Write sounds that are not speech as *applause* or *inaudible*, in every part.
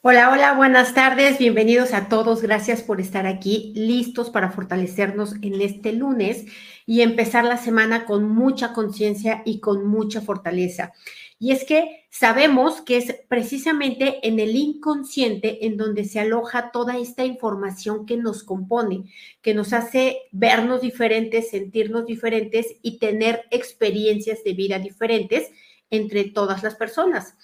Hola, hola, buenas tardes, bienvenidos a todos, gracias por estar aquí, listos para fortalecernos en este lunes y empezar la semana con mucha conciencia y con mucha fortaleza. Y es que sabemos que es precisamente en el inconsciente en donde se aloja toda esta información que nos compone, que nos hace vernos diferentes, sentirnos diferentes y tener experiencias de vida diferentes entre todas las personas.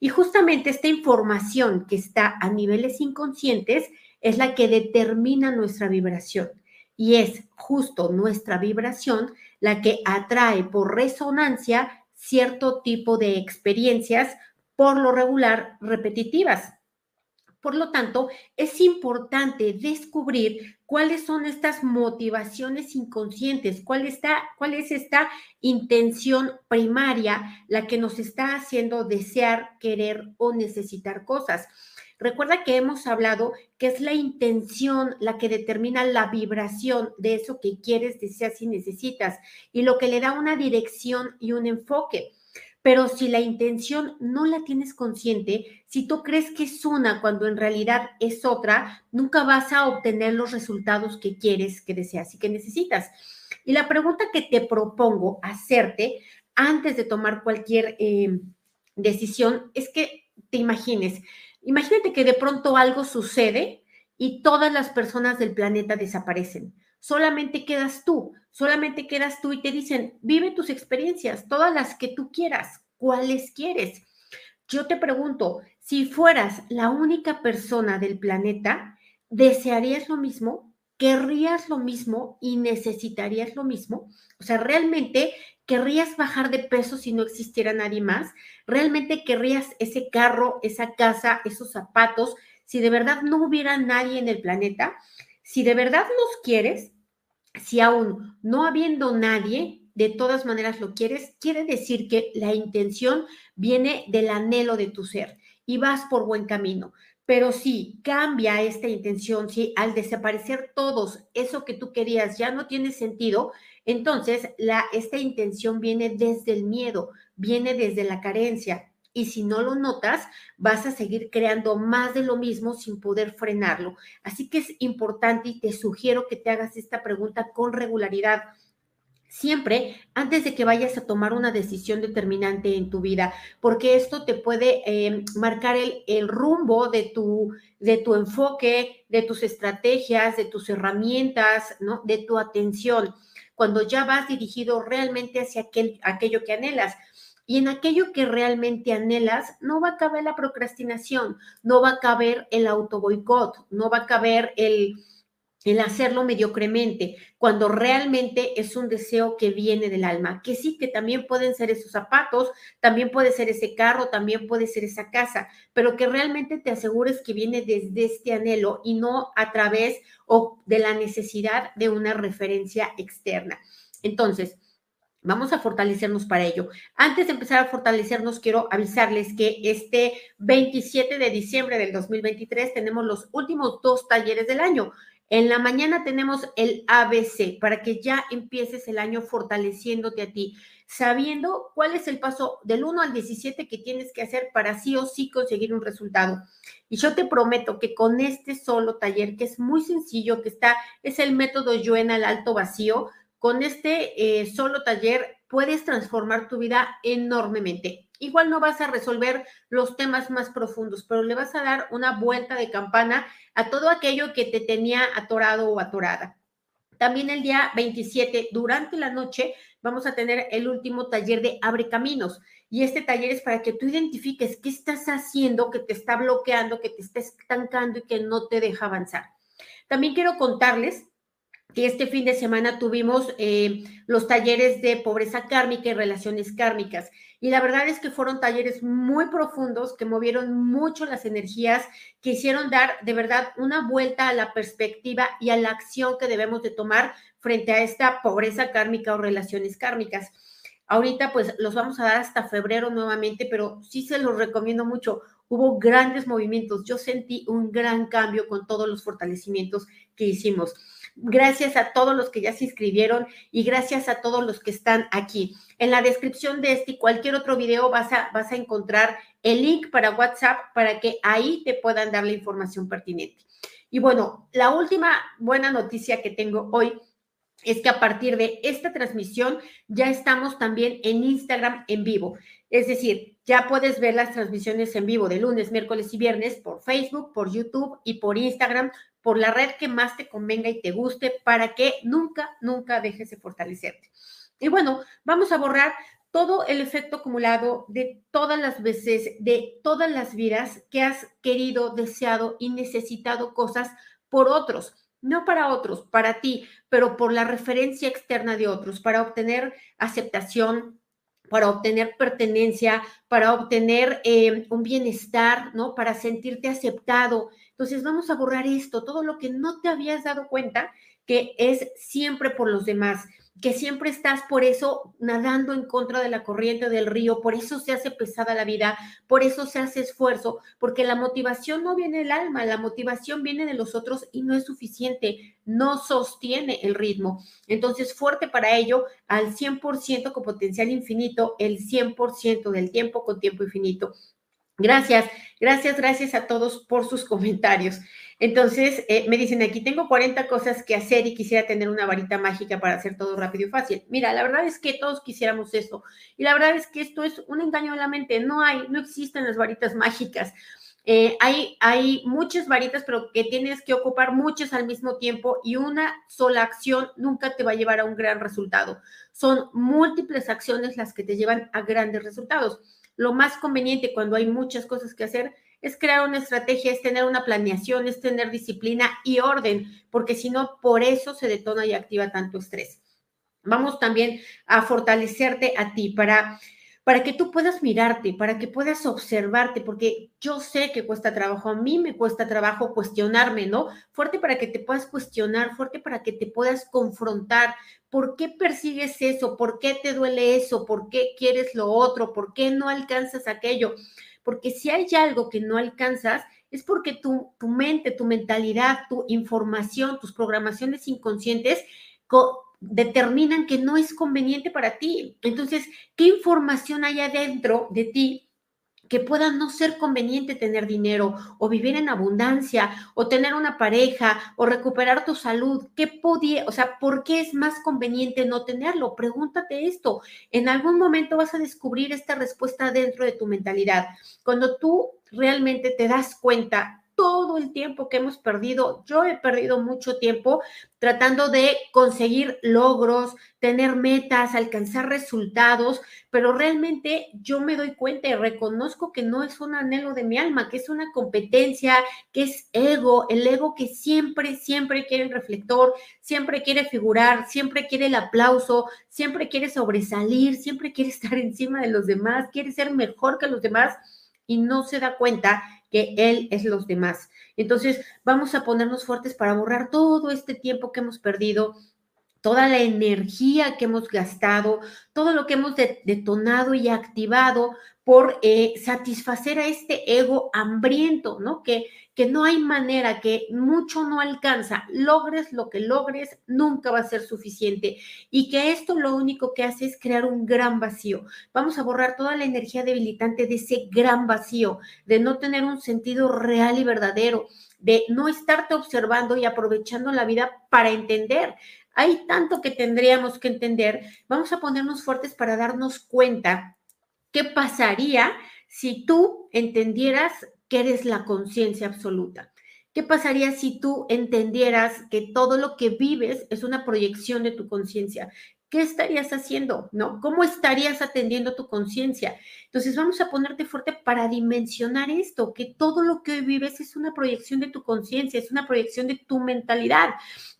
Y justamente esta información que está a niveles inconscientes es la que determina nuestra vibración. Y es justo nuestra vibración la que atrae por resonancia cierto tipo de experiencias, por lo regular repetitivas. Por lo tanto, es importante descubrir cuáles son estas motivaciones inconscientes, cuál, está, cuál es esta intención primaria, la que nos está haciendo desear, querer o necesitar cosas. Recuerda que hemos hablado que es la intención la que determina la vibración de eso que quieres, deseas y necesitas y lo que le da una dirección y un enfoque. Pero si la intención no la tienes consciente, si tú crees que es una cuando en realidad es otra, nunca vas a obtener los resultados que quieres, que deseas y que necesitas. Y la pregunta que te propongo hacerte antes de tomar cualquier eh, decisión es que te imagines, imagínate que de pronto algo sucede y todas las personas del planeta desaparecen. Solamente quedas tú, solamente quedas tú y te dicen, vive tus experiencias, todas las que tú quieras, cuáles quieres. Yo te pregunto, si fueras la única persona del planeta, ¿desearías lo mismo? ¿Querrías lo mismo y necesitarías lo mismo? O sea, ¿realmente querrías bajar de peso si no existiera nadie más? ¿Realmente querrías ese carro, esa casa, esos zapatos, si de verdad no hubiera nadie en el planeta? Si de verdad los quieres, si aún no habiendo nadie, de todas maneras lo quieres, quiere decir que la intención viene del anhelo de tu ser y vas por buen camino. Pero si cambia esta intención, si al desaparecer todos eso que tú querías ya no tiene sentido, entonces la, esta intención viene desde el miedo, viene desde la carencia, y si no lo notas, vas a seguir creando más de lo mismo sin poder frenarlo. Así que es importante y te sugiero que te hagas esta pregunta con regularidad. Siempre antes de que vayas a tomar una decisión determinante en tu vida, porque esto te puede eh, marcar el, el rumbo de tu, de tu enfoque, de tus estrategias, de tus herramientas, ¿no? De tu atención, cuando ya vas dirigido realmente hacia aquel, aquello que anhelas. Y en aquello que realmente anhelas, no va a caber la procrastinación, no va a caber el autoboicot, no va a caber el, el hacerlo mediocremente, cuando realmente es un deseo que viene del alma, que sí, que también pueden ser esos zapatos, también puede ser ese carro, también puede ser esa casa, pero que realmente te asegures que viene desde este anhelo y no a través o de la necesidad de una referencia externa. Entonces, Vamos a fortalecernos para ello. Antes de empezar a fortalecernos, quiero avisarles que este 27 de diciembre del 2023 tenemos los últimos dos talleres del año. En la mañana tenemos el ABC para que ya empieces el año fortaleciéndote a ti, sabiendo cuál es el paso del 1 al 17 que tienes que hacer para sí o sí conseguir un resultado. Y yo te prometo que con este solo taller, que es muy sencillo, que está, es el método Yuena al alto vacío, con este eh, solo taller puedes transformar tu vida enormemente. Igual no vas a resolver los temas más profundos, pero le vas a dar una vuelta de campana a todo aquello que te tenía atorado o atorada. También el día 27, durante la noche, vamos a tener el último taller de Abre Caminos. Y este taller es para que tú identifiques qué estás haciendo que te está bloqueando, que te está estancando y que no te deja avanzar. También quiero contarles que este fin de semana tuvimos eh, los talleres de pobreza kármica y relaciones kármicas. Y la verdad es que fueron talleres muy profundos que movieron mucho las energías, que hicieron dar de verdad una vuelta a la perspectiva y a la acción que debemos de tomar frente a esta pobreza kármica o relaciones kármicas. Ahorita pues los vamos a dar hasta febrero nuevamente, pero sí se los recomiendo mucho. Hubo grandes movimientos. Yo sentí un gran cambio con todos los fortalecimientos que hicimos. Gracias a todos los que ya se inscribieron y gracias a todos los que están aquí. En la descripción de este y cualquier otro video vas a, vas a encontrar el link para WhatsApp para que ahí te puedan dar la información pertinente. Y bueno, la última buena noticia que tengo hoy es que a partir de esta transmisión ya estamos también en Instagram en vivo. Es decir, ya puedes ver las transmisiones en vivo de lunes, miércoles y viernes por Facebook, por YouTube y por Instagram, por la red que más te convenga y te guste para que nunca, nunca dejes de fortalecerte. Y bueno, vamos a borrar todo el efecto acumulado de todas las veces, de todas las vidas que has querido, deseado y necesitado cosas por otros, no para otros, para ti, pero por la referencia externa de otros, para obtener aceptación, para obtener pertenencia, para obtener eh, un bienestar, ¿no? Para sentirte aceptado. Entonces vamos a borrar esto, todo lo que no te habías dado cuenta que es siempre por los demás que siempre estás por eso nadando en contra de la corriente del río, por eso se hace pesada la vida, por eso se hace esfuerzo, porque la motivación no viene del alma, la motivación viene de los otros y no es suficiente, no sostiene el ritmo. Entonces, fuerte para ello, al 100% con potencial infinito, el 100% del tiempo con tiempo infinito. Gracias, gracias, gracias a todos por sus comentarios. Entonces, eh, me dicen aquí, tengo 40 cosas que hacer y quisiera tener una varita mágica para hacer todo rápido y fácil. Mira, la verdad es que todos quisiéramos eso. Y la verdad es que esto es un engaño de la mente. No hay, no existen las varitas mágicas. Eh, hay, hay muchas varitas, pero que tienes que ocupar muchas al mismo tiempo y una sola acción nunca te va a llevar a un gran resultado. Son múltiples acciones las que te llevan a grandes resultados. Lo más conveniente cuando hay muchas cosas que hacer es crear una estrategia, es tener una planeación, es tener disciplina y orden, porque si no, por eso se detona y activa tanto estrés. Vamos también a fortalecerte a ti para para que tú puedas mirarte, para que puedas observarte, porque yo sé que cuesta trabajo, a mí me cuesta trabajo cuestionarme, ¿no? Fuerte para que te puedas cuestionar, fuerte para que te puedas confrontar. ¿Por qué persigues eso? ¿Por qué te duele eso? ¿Por qué quieres lo otro? ¿Por qué no alcanzas aquello? porque si hay algo que no alcanzas, es porque tu, tu mente, tu mentalidad, tu información, tus programaciones inconscientes determinan que no es conveniente para ti. Entonces, ¿qué información hay adentro de ti que pueda no ser conveniente tener dinero o vivir en abundancia o tener una pareja o recuperar tu salud, ¿qué podía, o sea, por qué es más conveniente no tenerlo? Pregúntate esto. En algún momento vas a descubrir esta respuesta dentro de tu mentalidad. Cuando tú realmente te das cuenta todo el tiempo que hemos perdido. Yo he perdido mucho tiempo tratando de conseguir logros, tener metas, alcanzar resultados, pero realmente yo me doy cuenta y reconozco que no es un anhelo de mi alma, que es una competencia, que es ego, el ego que siempre, siempre quiere el reflector, siempre quiere figurar, siempre quiere el aplauso, siempre quiere sobresalir, siempre quiere *laughs* estar encima de los demás, quiere ser mejor que los demás y no se da cuenta que Él es los demás. Entonces, vamos a ponernos fuertes para borrar todo este tiempo que hemos perdido, toda la energía que hemos gastado, todo lo que hemos detonado y activado por eh, satisfacer a este ego hambriento, ¿no? Que, que no hay manera, que mucho no alcanza, logres lo que logres, nunca va a ser suficiente y que esto lo único que hace es crear un gran vacío. Vamos a borrar toda la energía debilitante de ese gran vacío, de no tener un sentido real y verdadero, de no estarte observando y aprovechando la vida para entender. Hay tanto que tendríamos que entender. Vamos a ponernos fuertes para darnos cuenta qué pasaría si tú entendieras que eres la conciencia absoluta. ¿Qué pasaría si tú entendieras que todo lo que vives es una proyección de tu conciencia? ¿Qué estarías haciendo? ¿No? ¿Cómo estarías atendiendo tu conciencia? Entonces vamos a ponerte fuerte para dimensionar esto, que todo lo que hoy vives es una proyección de tu conciencia, es una proyección de tu mentalidad,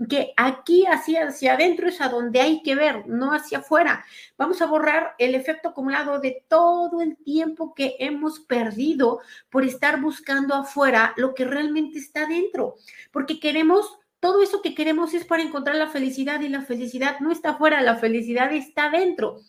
que aquí hacia, hacia adentro es a donde hay que ver, no hacia afuera. Vamos a borrar el efecto acumulado de todo el tiempo que hemos perdido por estar buscando afuera lo que realmente está dentro, porque queremos todo eso que queremos es para encontrar la felicidad y la felicidad no está afuera, la felicidad está dentro.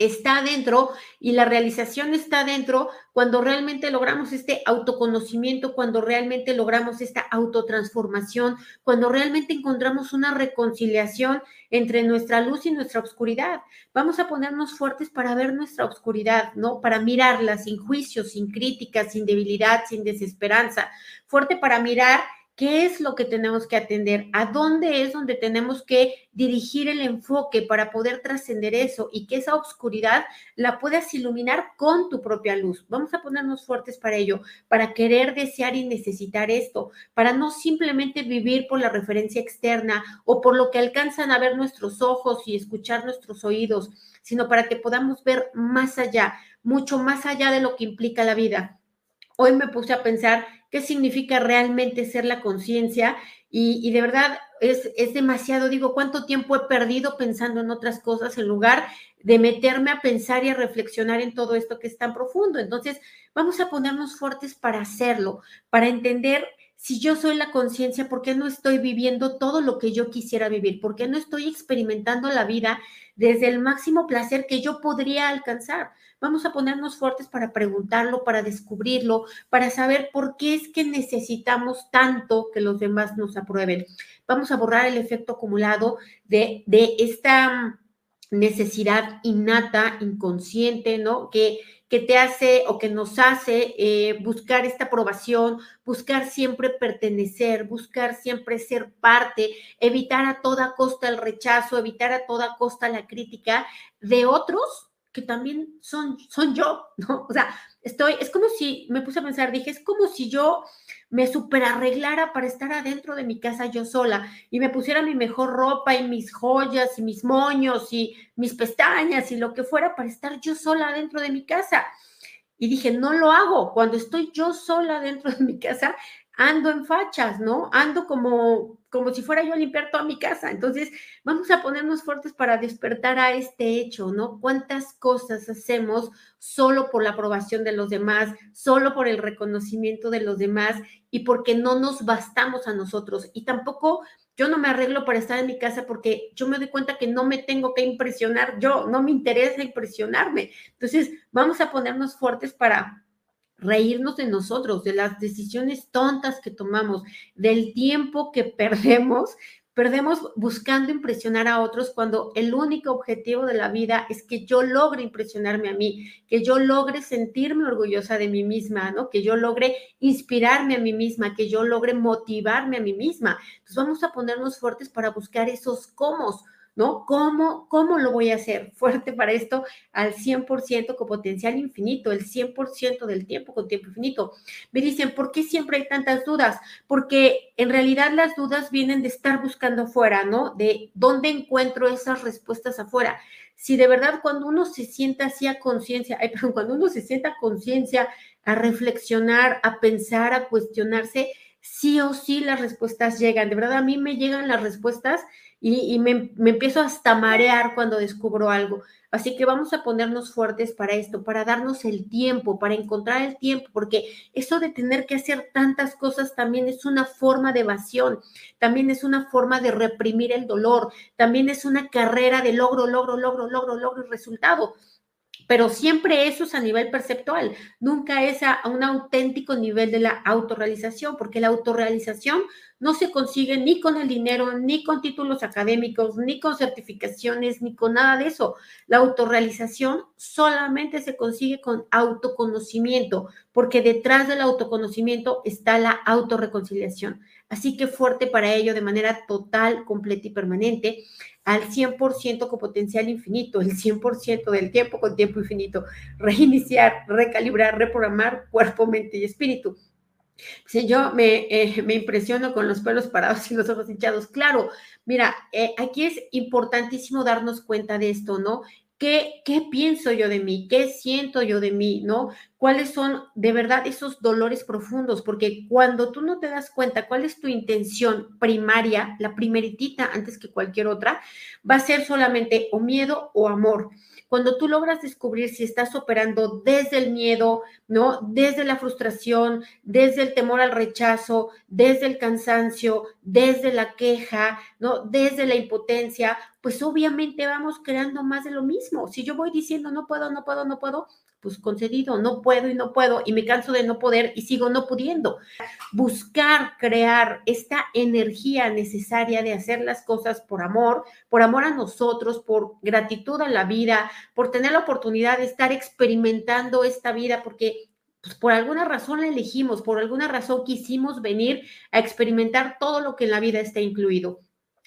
está adentro y la realización está adentro cuando realmente logramos este autoconocimiento, cuando realmente logramos esta autotransformación, cuando realmente encontramos una reconciliación entre nuestra luz y nuestra oscuridad. Vamos a ponernos fuertes para ver nuestra oscuridad, ¿no? Para mirarla sin juicios, sin críticas, sin debilidad, sin desesperanza. Fuerte para mirar ¿Qué es lo que tenemos que atender? ¿A dónde es donde tenemos que dirigir el enfoque para poder trascender eso y que esa oscuridad la puedas iluminar con tu propia luz? Vamos a ponernos fuertes para ello, para querer, desear y necesitar esto, para no simplemente vivir por la referencia externa o por lo que alcanzan a ver nuestros ojos y escuchar nuestros oídos, sino para que podamos ver más allá, mucho más allá de lo que implica la vida. Hoy me puse a pensar qué significa realmente ser la conciencia y, de verdad es, es demasiado, digo, cuánto tiempo he perdido pensando en otras cosas en lugar de meterme a pensar y a reflexionar en todo esto que es tan profundo. Entonces, vamos a ponernos fuertes para hacerlo, para entender si yo soy la conciencia, ¿por qué no estoy viviendo todo lo que yo quisiera vivir? ¿Por qué no estoy experimentando la vida desde el máximo placer que yo podría alcanzar? Vamos a ponernos fuertes para preguntarlo, para descubrirlo, para saber por qué es que necesitamos tanto que los demás nos aprueben. Vamos a borrar el efecto acumulado de, de esta necesidad innata, inconsciente, ¿no? Que, que te hace o que nos hace eh, buscar esta aprobación, buscar siempre pertenecer, buscar siempre ser parte, evitar a toda costa el rechazo, evitar a toda costa la crítica de otros que también son, son yo, *laughs* ¿no? O sea, estoy, es como si, me puse a pensar, dije, es como si yo me superarreglara para estar adentro de mi casa yo sola y me pusiera mi mejor ropa y mis joyas y mis moños y mis pestañas y lo que fuera para estar yo sola dentro de mi casa. Y dije, no lo hago. Cuando estoy yo sola dentro de mi casa, ando en fachas, ¿no? Ando como, como si fuera yo a limpiar toda mi casa. Entonces, vamos a ponernos fuertes para despertar a este hecho, ¿no? ¿Cuántas cosas hacemos solo por la aprobación de los demás, solo por el reconocimiento de los demás y porque no nos bastamos a nosotros? Y tampoco yo no me arreglo para estar en mi casa porque yo me doy cuenta que no me tengo que impresionar yo, no me interesa impresionarme. Entonces, vamos a ponernos fuertes para reírnos de nosotros, de las decisiones tontas que tomamos, del tiempo que *laughs* perdemos, perdemos buscando impresionar a otros cuando el único objetivo de la vida es que yo logre impresionarme a mí, que yo logre sentirme orgullosa de mí misma, ¿no? Que yo logre inspirarme a mí misma, que yo logre motivarme a mí misma. Entonces vamos a ponernos fuertes para buscar esos cómo ¿no? ¿Cómo, ¿Cómo lo voy a hacer fuerte para esto al 100% con potencial infinito, el 100% del tiempo con tiempo infinito? Me dicen, ¿por qué siempre hay tantas dudas? Porque en realidad las dudas vienen de estar buscando afuera, ¿no? De dónde encuentro esas respuestas afuera. Si de verdad cuando uno se sienta así a conciencia, perdón, cuando uno se sienta conciencia a reflexionar, a pensar, a cuestionarse, sí o sí las respuestas llegan. De verdad, a mí me llegan las respuestas y, me, me, empiezo hasta marear cuando descubro algo. Así que vamos a ponernos fuertes para esto, para darnos el tiempo, para encontrar el tiempo, porque eso de tener que hacer tantas cosas también es una forma de evasión, también es una forma de reprimir el dolor, también es una carrera de logro, logro, logro, logro, logro y resultado pero siempre eso es a nivel perceptual, nunca es a, un auténtico nivel de la autorrealización, porque la autorrealización no se consigue ni con el dinero, ni con títulos académicos, ni con certificaciones, ni con nada de eso. La autorrealización solamente se consigue con autoconocimiento, porque detrás del autoconocimiento está la autorreconciliación. Así que fuerte para ello de manera total, completa y permanente al 100% con potencial infinito, el 100% del tiempo con tiempo infinito, reiniciar, recalibrar, reprogramar cuerpo, mente y espíritu. Si yo me, eh, me, impresiono con los pelos parados y los ojos hinchados. Claro, mira, eh, aquí es importantísimo darnos cuenta de esto, ¿no? ¿Qué, ¿Qué pienso yo de mí? ¿Qué siento yo de mí? ¿No? ¿Cuáles son de verdad esos dolores profundos? Porque cuando tú no te das cuenta cuál es tu intención primaria, la primeritita antes que cualquier otra, va a ser solamente o miedo o amor. Cuando tú logras descubrir si estás operando desde el miedo, ¿no? Desde la frustración, desde el temor al rechazo, desde el cansancio, desde la queja, ¿no? Desde la impotencia, pues obviamente vamos creando más de lo mismo. Si yo voy diciendo no puedo, no puedo, no puedo, pues concedido, no puedo y no puedo y me canso de no poder y sigo no pudiendo. Buscar crear esta energía necesaria de hacer las cosas por amor, por amor a nosotros, por gratitud a la vida, por tener la oportunidad de estar experimentando esta vida, porque pues por alguna razón la elegimos, por alguna razón quisimos venir a experimentar todo lo que en la vida está incluido.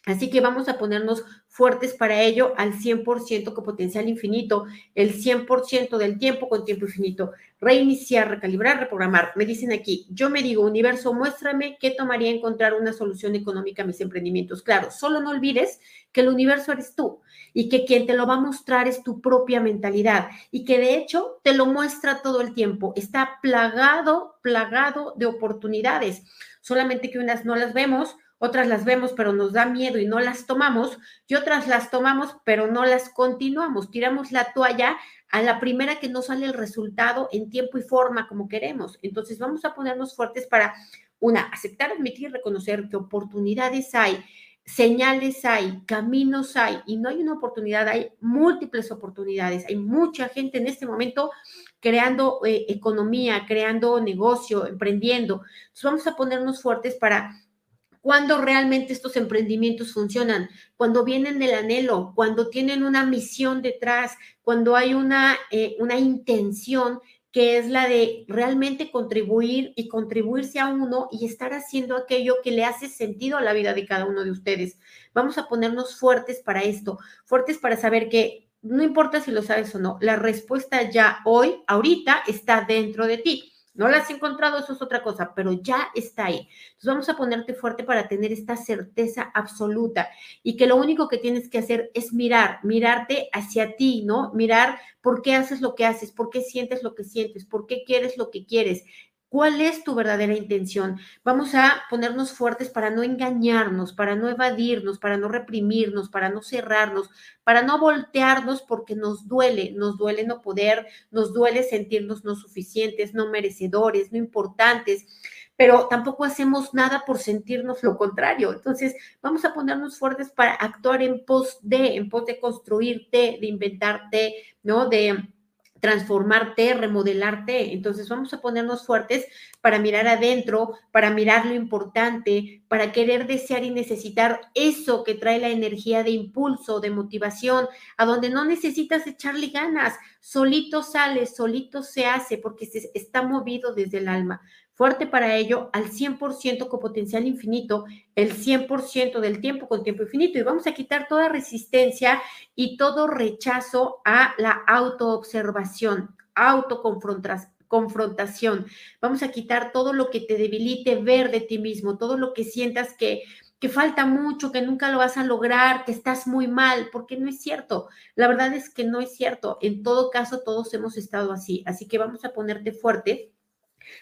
Así que vamos a ponernos fuertes para ello al 100% con potencial infinito, el 100% del tiempo con tiempo infinito. Reiniciar, recalibrar, reprogramar. Me dicen aquí, yo me digo, universo, muéstrame qué tomaría encontrar una solución económica a mis emprendimientos. Claro, solo no olvides que el universo eres tú y que quien te lo va a mostrar es tu propia mentalidad y que de hecho te lo muestra todo el tiempo. Está plagado, plagado de oportunidades, solamente que unas no las vemos otras las vemos pero nos da miedo y no las tomamos, y otras las tomamos pero no las continuamos, tiramos la toalla a la primera que no sale el resultado en tiempo y forma como queremos. Entonces vamos a ponernos fuertes para, una, aceptar, admitir y reconocer que oportunidades hay, señales hay, caminos hay, y no hay una oportunidad, hay múltiples oportunidades. Hay mucha gente en este momento creando eh, economía, creando negocio, emprendiendo. Entonces vamos a ponernos fuertes para cuando realmente estos emprendimientos funcionan, cuando vienen del anhelo, cuando tienen una misión detrás, cuando hay una, eh, una intención que es la de realmente contribuir y contribuirse a uno y estar haciendo aquello que le hace sentido a la vida de cada uno de ustedes. Vamos a ponernos fuertes para esto, fuertes para saber que no importa si lo sabes o no, la respuesta ya hoy, ahorita, está dentro de ti. No la has encontrado, eso es otra cosa, pero ya está ahí. Entonces vamos a ponerte fuerte para tener esta certeza absoluta y que lo único que tienes que hacer es mirar, mirarte hacia ti, ¿no? Mirar por qué haces lo que haces, por qué sientes lo que sientes, por qué quieres lo que quieres. ¿Cuál es tu verdadera intención? Vamos a ponernos fuertes para no engañarnos, para no evadirnos, para no reprimirnos, para no cerrarnos, para no voltearnos porque nos duele, nos duele no poder, nos duele sentirnos no suficientes, no merecedores, no importantes pero tampoco hacemos nada por sentirnos lo contrario. Entonces, vamos a ponernos fuertes para actuar en pos de, en pos de construirte, de inventarte, ¿no? De transformarte, remodelarte. Entonces vamos a ponernos fuertes para mirar adentro, para mirar lo importante, para querer desear y necesitar eso que trae la energía de impulso, de motivación, a donde no necesitas echarle ganas, solito sale, solito se hace, porque se está movido desde el alma fuerte para ello al 100% con potencial infinito, el 100% del tiempo con tiempo infinito. Y vamos a quitar toda resistencia y todo rechazo a la autoobservación, autoconfrontación. Vamos a quitar todo lo que te debilite ver de ti mismo, todo lo que sientas que que falta mucho, que nunca lo vas a lograr, que estás muy mal, porque no es cierto. La verdad es que no es cierto. En todo caso, todos hemos estado así. Así que vamos a ponerte fuerte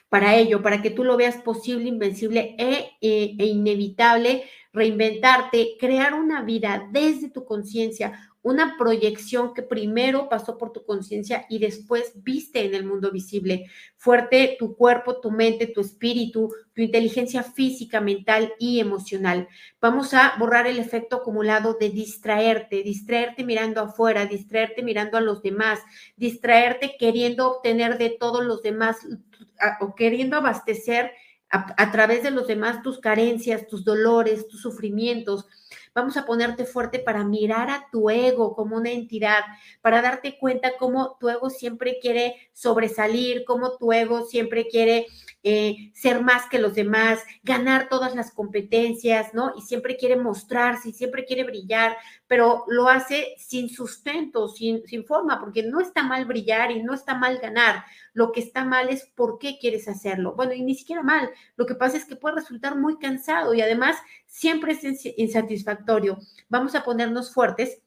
para ello, para que tú lo veas posible, invencible e, e, e inevitable, reinventarte, crear una vida desde tu conciencia, una proyección que primero pasó por tu conciencia y después viste en el mundo visible. Fuerte tu cuerpo, tu mente, tu espíritu, tu inteligencia física, mental y emocional. Vamos a borrar el efecto acumulado de distraerte, distraerte mirando afuera, distraerte mirando a los demás, distraerte queriendo obtener de todos los demás o queriendo abastecer a, a través de los demás tus carencias, tus dolores, tus sufrimientos Vamos a ponerte fuerte para mirar a tu ego como una entidad, para darte cuenta cómo tu ego siempre quiere sobresalir, cómo tu ego siempre quiere eh, ser más que los demás, ganar todas las competencias, ¿no? Y siempre quiere mostrarse, y siempre quiere brillar, pero lo hace sin sustento, sin, sin forma, porque no está mal brillar y no está mal ganar. Lo que está mal es por qué quieres hacerlo. Bueno, y ni siquiera mal. Lo que pasa es que puede resultar muy cansado y además siempre es insatisfactorio. Vamos a ponernos fuertes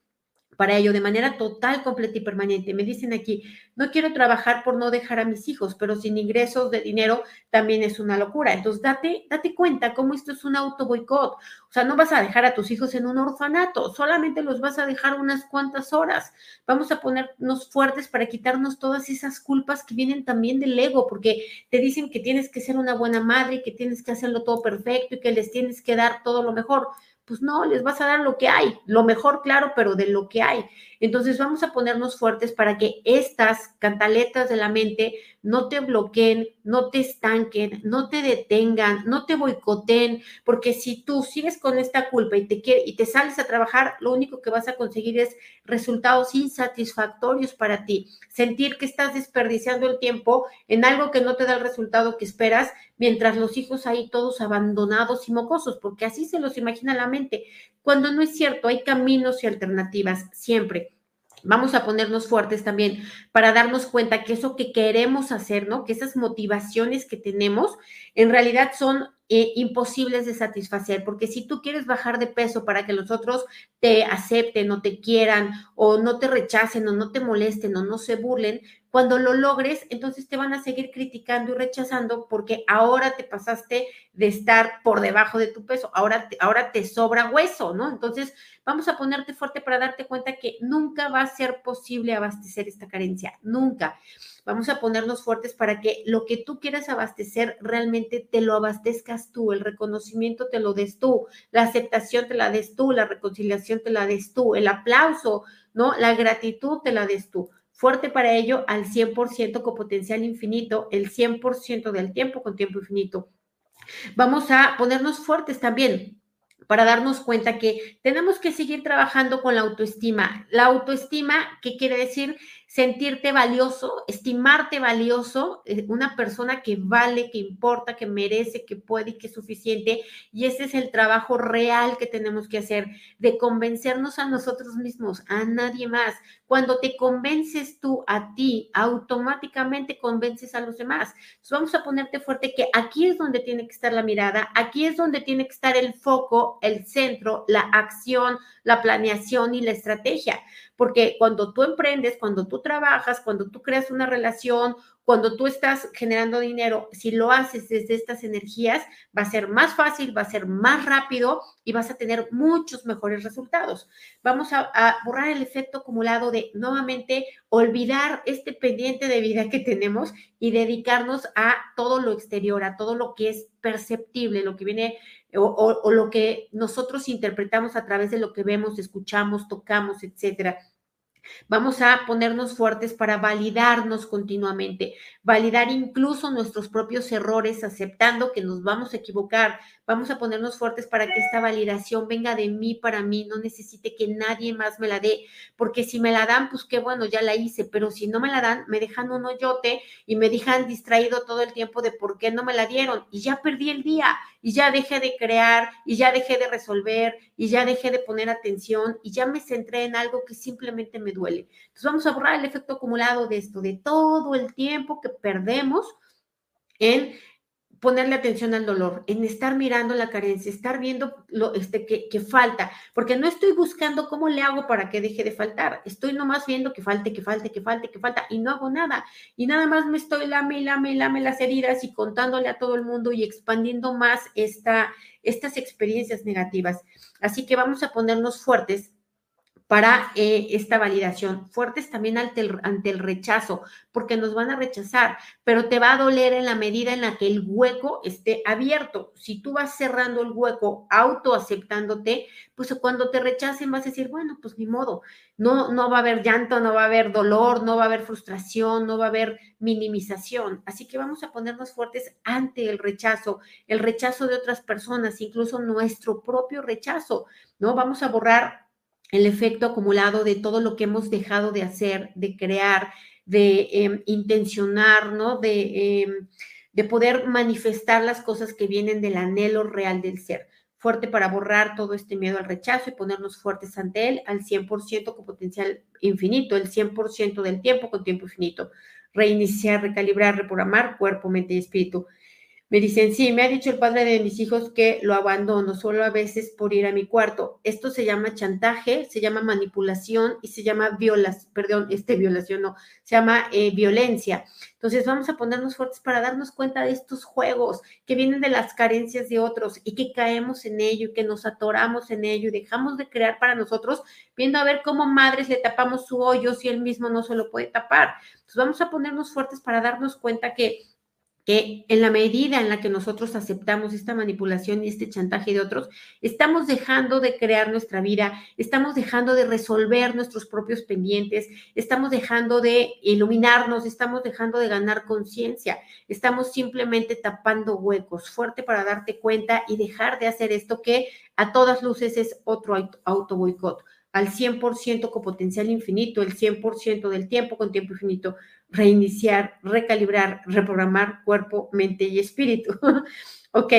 para ello de manera total, completa y permanente. Me dicen aquí, no quiero trabajar por no dejar a mis hijos, pero sin ingresos de dinero también es una locura. Entonces, date, date cuenta cómo esto es un auto boicot. O sea, no vas a dejar a tus hijos en un orfanato, solamente los vas a dejar unas cuantas horas. Vamos a ponernos fuertes para quitarnos todas esas culpas que vienen también del ego, porque te dicen que tienes que ser una buena madre, que tienes que hacerlo todo perfecto y que les tienes que dar todo lo mejor pues no, les vas a dar lo que hay, lo mejor, claro, pero de lo que hay. Entonces vamos a ponernos fuertes para que estas cantaletas de la mente no te bloqueen, no te estanquen, no te detengan, no te boicoteen, porque si tú sigues con esta culpa y te, y te sales a trabajar, lo único que vas a conseguir es resultados insatisfactorios para ti, sentir que estás desperdiciando el tiempo en algo que no te da el resultado que esperas, mientras los hijos ahí todos abandonados y mocosos, porque así se los imagina la mente, cuando no es cierto, hay caminos y alternativas siempre vamos a ponernos fuertes también para darnos cuenta que eso que queremos hacer, ¿no? Que esas motivaciones que tenemos en realidad son eh, imposibles de satisfacer, porque si tú quieres bajar de peso para que los otros te acepten o te quieran o no te rechacen o no te molesten o no se burlen, cuando lo logres, entonces te van a seguir criticando y rechazando porque ahora te pasaste de estar por debajo de tu peso, ahora te, ahora te sobra hueso, ¿no? Entonces, vamos a ponerte fuerte para darte cuenta que nunca va a ser posible abastecer esta carencia, nunca. Vamos a ponernos fuertes para que lo que tú quieras abastecer realmente te lo abastezcas tú, el reconocimiento te lo des tú, la aceptación te la des tú, la reconciliación te la des tú, el aplauso, ¿no? La gratitud te la des tú fuerte para ello al 100% con potencial infinito, el 100% del tiempo con tiempo infinito. Vamos a ponernos fuertes también para darnos cuenta que tenemos que seguir trabajando con la autoestima. La autoestima, ¿qué quiere decir? Sentirte valioso, estimarte valioso, eh, una persona que vale, que importa, que merece, que puede y que es suficiente. Y ese es el trabajo real que tenemos que hacer, de convencernos a nosotros mismos, a nadie más. Cuando te convences tú a ti, automáticamente convences a los demás. Entonces vamos a ponerte fuerte que aquí es donde tiene que estar la mirada, aquí es donde tiene que estar el foco, el centro, la acción, la planeación y la estrategia. Porque cuando tú emprendes, cuando tú trabajas, cuando tú creas una relación, cuando tú estás generando dinero, si lo haces desde estas energías, va a ser más fácil, va a ser más rápido y vas a tener muchos mejores resultados. Vamos a, borrar el efecto acumulado de nuevamente olvidar este pendiente de vida que tenemos y dedicarnos a todo lo exterior, a todo lo que es perceptible, lo que viene o, lo que nosotros interpretamos a través de lo que vemos, escuchamos, tocamos, etcétera. Vamos a ponernos fuertes para validarnos continuamente, validar incluso nuestros propios errores, aceptando que nos vamos a equivocar. Vamos a ponernos fuertes para que esta validación venga de mí para mí, no necesite que nadie más me la dé, porque si me la dan, pues qué bueno, ya la hice, pero si no me la dan, me dejan un hoyote y me dejan distraído todo el tiempo de por qué no me la dieron y ya perdí el día y ya dejé de crear y ya dejé de resolver y ya dejé de poner atención y ya me centré en algo que simplemente me duele. Entonces vamos a borrar el efecto acumulado de esto, de todo el tiempo que perdemos en ponerle atención al dolor, en estar mirando la carencia, estar viendo lo este, que, falta, porque no estoy buscando cómo le hago para que deje de faltar, estoy nomás viendo que falte, que falte, que falte, que falta, y no hago nada, y nada más me estoy lame, lame, lame las heridas y contándole a todo el mundo y expandiendo más esta, estas experiencias negativas. Así que vamos a ponernos fuertes para eh, esta validación, fuertes también ante el, ante el rechazo, porque nos van a rechazar, pero te va a doler en la medida en la que el hueco esté abierto. Si tú vas cerrando el hueco, autoaceptándote, pues cuando te rechacen vas a decir, bueno, pues ni modo, no, no va a haber llanto, no va a haber dolor, no va a haber frustración, no va a haber minimización. Así que vamos a ponernos fuertes ante el rechazo, el rechazo de otras personas, incluso nuestro propio rechazo, ¿no? Vamos a borrar el efecto acumulado de todo lo que hemos dejado de hacer, de crear, de em, intencionar, ¿no? De, em, de poder manifestar las cosas que vienen del anhelo real del ser. Fuerte para borrar todo este miedo al rechazo y ponernos fuertes ante él al 100% con potencial infinito, el 100% del tiempo con tiempo infinito. Reiniciar, recalibrar, reprogramar cuerpo, mente y espíritu. Me dicen, sí, me ha dicho el padre de mis hijos que lo abandono solo a veces por ir a mi cuarto. Esto se llama chantaje, se llama manipulación y se llama violación, perdón, este violación no, se llama eh, violencia. Entonces vamos a ponernos fuertes para darnos cuenta de estos juegos que vienen de las carencias de otros y que caemos en ello y que nos atoramos en ello y dejamos de crear para nosotros, viendo a ver cómo madres le tapamos su hoyo si él mismo no se lo puede tapar. Entonces vamos a ponernos fuertes para darnos cuenta que que en la medida en la que nosotros aceptamos esta manipulación y este chantaje de otros, estamos dejando de crear nuestra vida, estamos dejando de resolver nuestros propios pendientes, estamos dejando de iluminarnos, estamos dejando de ganar conciencia, estamos simplemente tapando huecos. Fuerte para darte cuenta y dejar de hacer esto que a todas luces es otro auto boicot al 100% con potencial infinito, el 100% del tiempo con tiempo infinito, reiniciar, recalibrar, reprogramar cuerpo, mente y espíritu. *laughs* ok,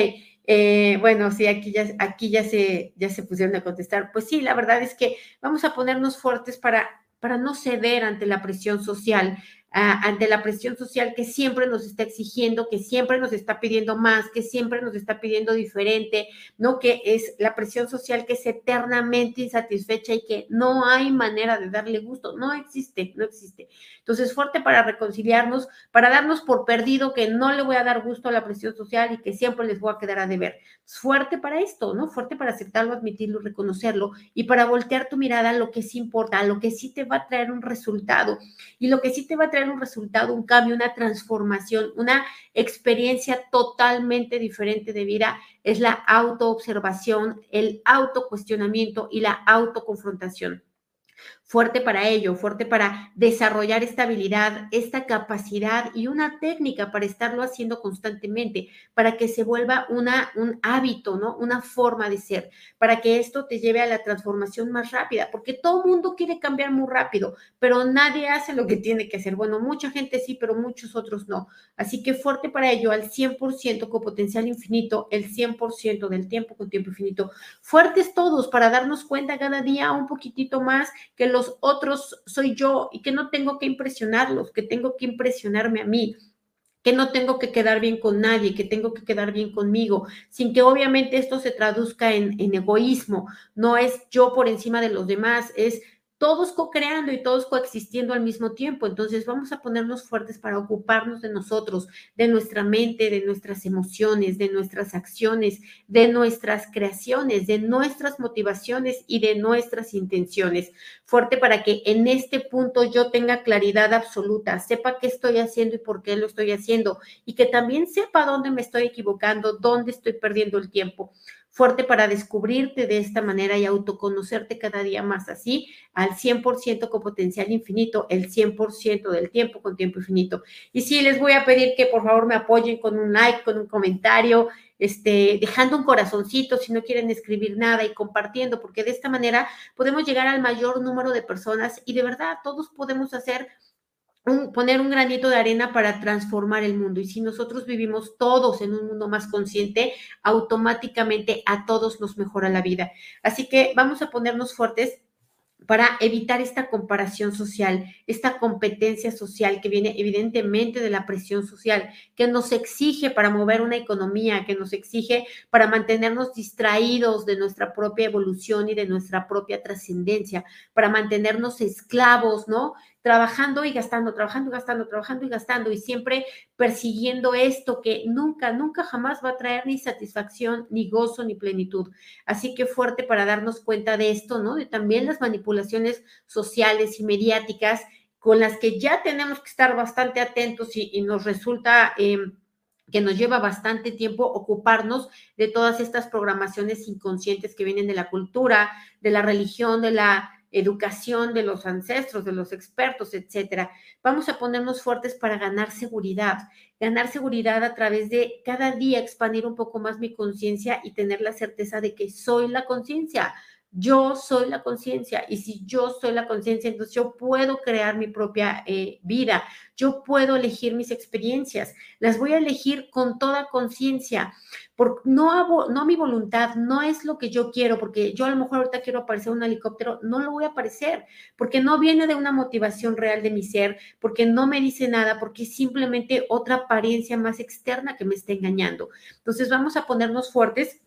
eh, bueno, sí, aquí ya, aquí ya se, ya se pusieron a contestar. Pues sí, la verdad es que vamos a ponernos fuertes para, para no ceder ante la presión social, ante la presión social que siempre nos está exigiendo, que siempre nos está pidiendo más, que siempre nos está pidiendo diferente, ¿no? Que es la presión social que es eternamente insatisfecha y que no hay manera de darle gusto, no existe, no existe. Entonces, fuerte para reconciliarnos, para darnos por perdido que no le voy a dar gusto a la presión social y que siempre les voy a quedar a deber. Fuerte para esto, ¿no? Fuerte para aceptarlo, admitirlo, reconocerlo y para voltear tu mirada a lo que sí importa, a lo que sí te va a traer un resultado y lo que sí te va a traer un resultado, un cambio, una transformación, una experiencia totalmente diferente de vida, es la autoobservación, el autocuestionamiento y la autoconfrontación fuerte para ello, fuerte para desarrollar esta habilidad, esta capacidad y una técnica para estarlo haciendo constantemente, para que se vuelva una, un hábito, ¿no? Una forma de ser, para que esto te lleve a la transformación más rápida, porque todo mundo quiere cambiar muy rápido, pero nadie hace lo que tiene que hacer. Bueno, mucha gente sí, pero muchos otros no. Así que fuerte para ello, al 100% con potencial infinito, el 100% del tiempo con tiempo infinito. Fuertes todos para darnos cuenta cada día un poquitito más que los otros soy yo y que no tengo que impresionarlos, que tengo que impresionarme a mí que no tengo que quedar bien con nadie, que tengo que quedar bien conmigo, sin que obviamente esto se traduzca en, en egoísmo. No es yo por encima de los demás, es todos co-creando y todos coexistiendo al mismo tiempo. Entonces vamos a ponernos fuertes para ocuparnos de nosotros, de nuestra mente, de nuestras emociones, de nuestras acciones, de nuestras creaciones, de nuestras motivaciones y de nuestras intenciones. Fuerte para que en este punto yo tenga claridad absoluta, sepa qué estoy haciendo y por qué lo estoy haciendo y que también sepa dónde me estoy equivocando, dónde estoy perdiendo el tiempo fuerte para descubrirte de esta manera y autoconocerte cada día más así, al 100% con potencial infinito, el 100% del tiempo con tiempo infinito. Y sí, les voy a pedir que por favor me apoyen con un like, con un comentario, este, dejando un corazoncito si no quieren escribir nada y compartiendo, porque de esta manera podemos llegar al mayor número de personas y de verdad todos podemos hacer poner un granito de arena para transformar el mundo. Y si nosotros vivimos todos en un mundo más consciente, automáticamente a todos nos mejora la vida. Así que vamos a ponernos fuertes para evitar esta comparación social, esta competencia social que viene evidentemente de la presión social, que nos exige para mover una economía, que nos exige para mantenernos distraídos de nuestra propia evolución y de nuestra propia trascendencia, para mantenernos esclavos, ¿no? Trabajando y gastando, trabajando y gastando, trabajando y gastando y siempre persiguiendo esto que nunca, nunca jamás va a traer ni satisfacción, ni gozo, ni plenitud. Así que fuerte para darnos cuenta de esto, ¿no? De también las manipulaciones sociales y mediáticas con las que ya tenemos que estar bastante atentos y, nos resulta... Em, que nos lleva bastante tiempo ocuparnos de todas estas programaciones inconscientes que vienen de la cultura, de la religión, de la educación de los ancestros, de los expertos, etcétera. Vamos a ponernos fuertes para ganar seguridad, ganar seguridad a través de cada día expandir un poco más mi conciencia y tener la certeza de que soy la conciencia, Yo soy la conciencia y si yo soy la conciencia, entonces yo puedo crear mi propia eh, vida, yo puedo elegir mis experiencias, las voy a elegir con toda conciencia, no, hago, no mi voluntad, no es lo que yo quiero, porque yo a lo mejor ahorita quiero aparecer un helicóptero, no lo voy a aparecer, porque no viene de una motivación real de mi ser, porque no me dice nada, porque es simplemente otra apariencia más externa que me está engañando. Entonces vamos a ponernos fuertes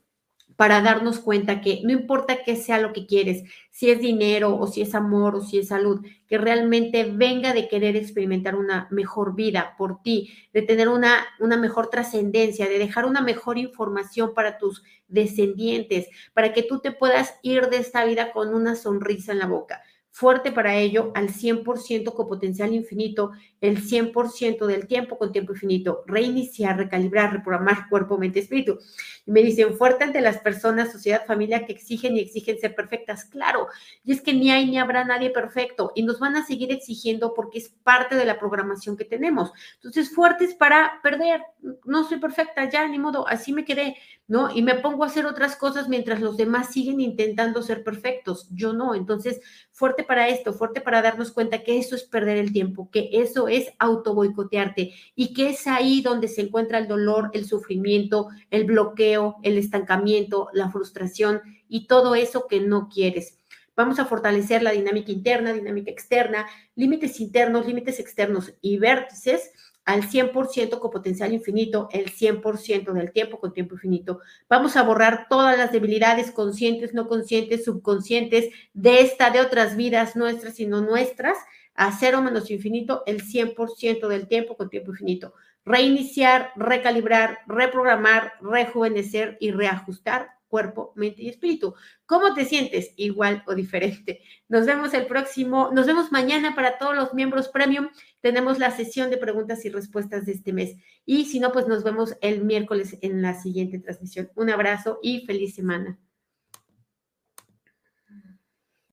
para darnos cuenta que no importa qué sea lo que quieres, si es dinero o si es amor o si es salud, que realmente venga de querer experimentar una mejor vida por ti, de tener una, una mejor trascendencia, de dejar una mejor información para tus descendientes, para que tú te puedas ir de esta vida con una sonrisa en la boca fuerte para ello al 100% con potencial infinito, el 100% del tiempo con tiempo infinito, reiniciar, recalibrar, reprogramar cuerpo, mente, espíritu. Y me dicen, fuerte ante las personas, sociedad, familia que exigen y exigen ser perfectas. Claro, y es que ni hay ni habrá nadie perfecto y nos van a seguir exigiendo porque es parte de la programación que tenemos. Entonces, fuertes para perder. No soy perfecta, ya, ni modo, así me quedé, ¿no? Y me pongo a hacer otras cosas mientras los demás siguen intentando ser perfectos. Yo no. Entonces, fuerte para esto, fuerte para darnos cuenta que eso es perder el tiempo, que eso es auto boicotearte y que es ahí donde se encuentra el dolor, el sufrimiento, el bloqueo, el estancamiento, la frustración y todo eso que no quieres. Vamos a fortalecer la dinámica interna, dinámica externa, límites internos, límites externos y vértices al 100% con potencial infinito, el 100% del tiempo con tiempo infinito. Vamos a borrar todas las debilidades conscientes, no conscientes, subconscientes de esta, de otras vidas nuestras y no nuestras, a cero menos infinito, el 100% del tiempo con tiempo infinito. Reiniciar, recalibrar, reprogramar, rejuvenecer y reajustar cuerpo, mente y espíritu. ¿Cómo te sientes? Igual o diferente. Nos vemos el próximo, nos vemos mañana para todos los miembros premium. Tenemos la sesión de preguntas y respuestas de este mes. Y si no, pues nos vemos el miércoles en la siguiente transmisión. Un abrazo y feliz semana.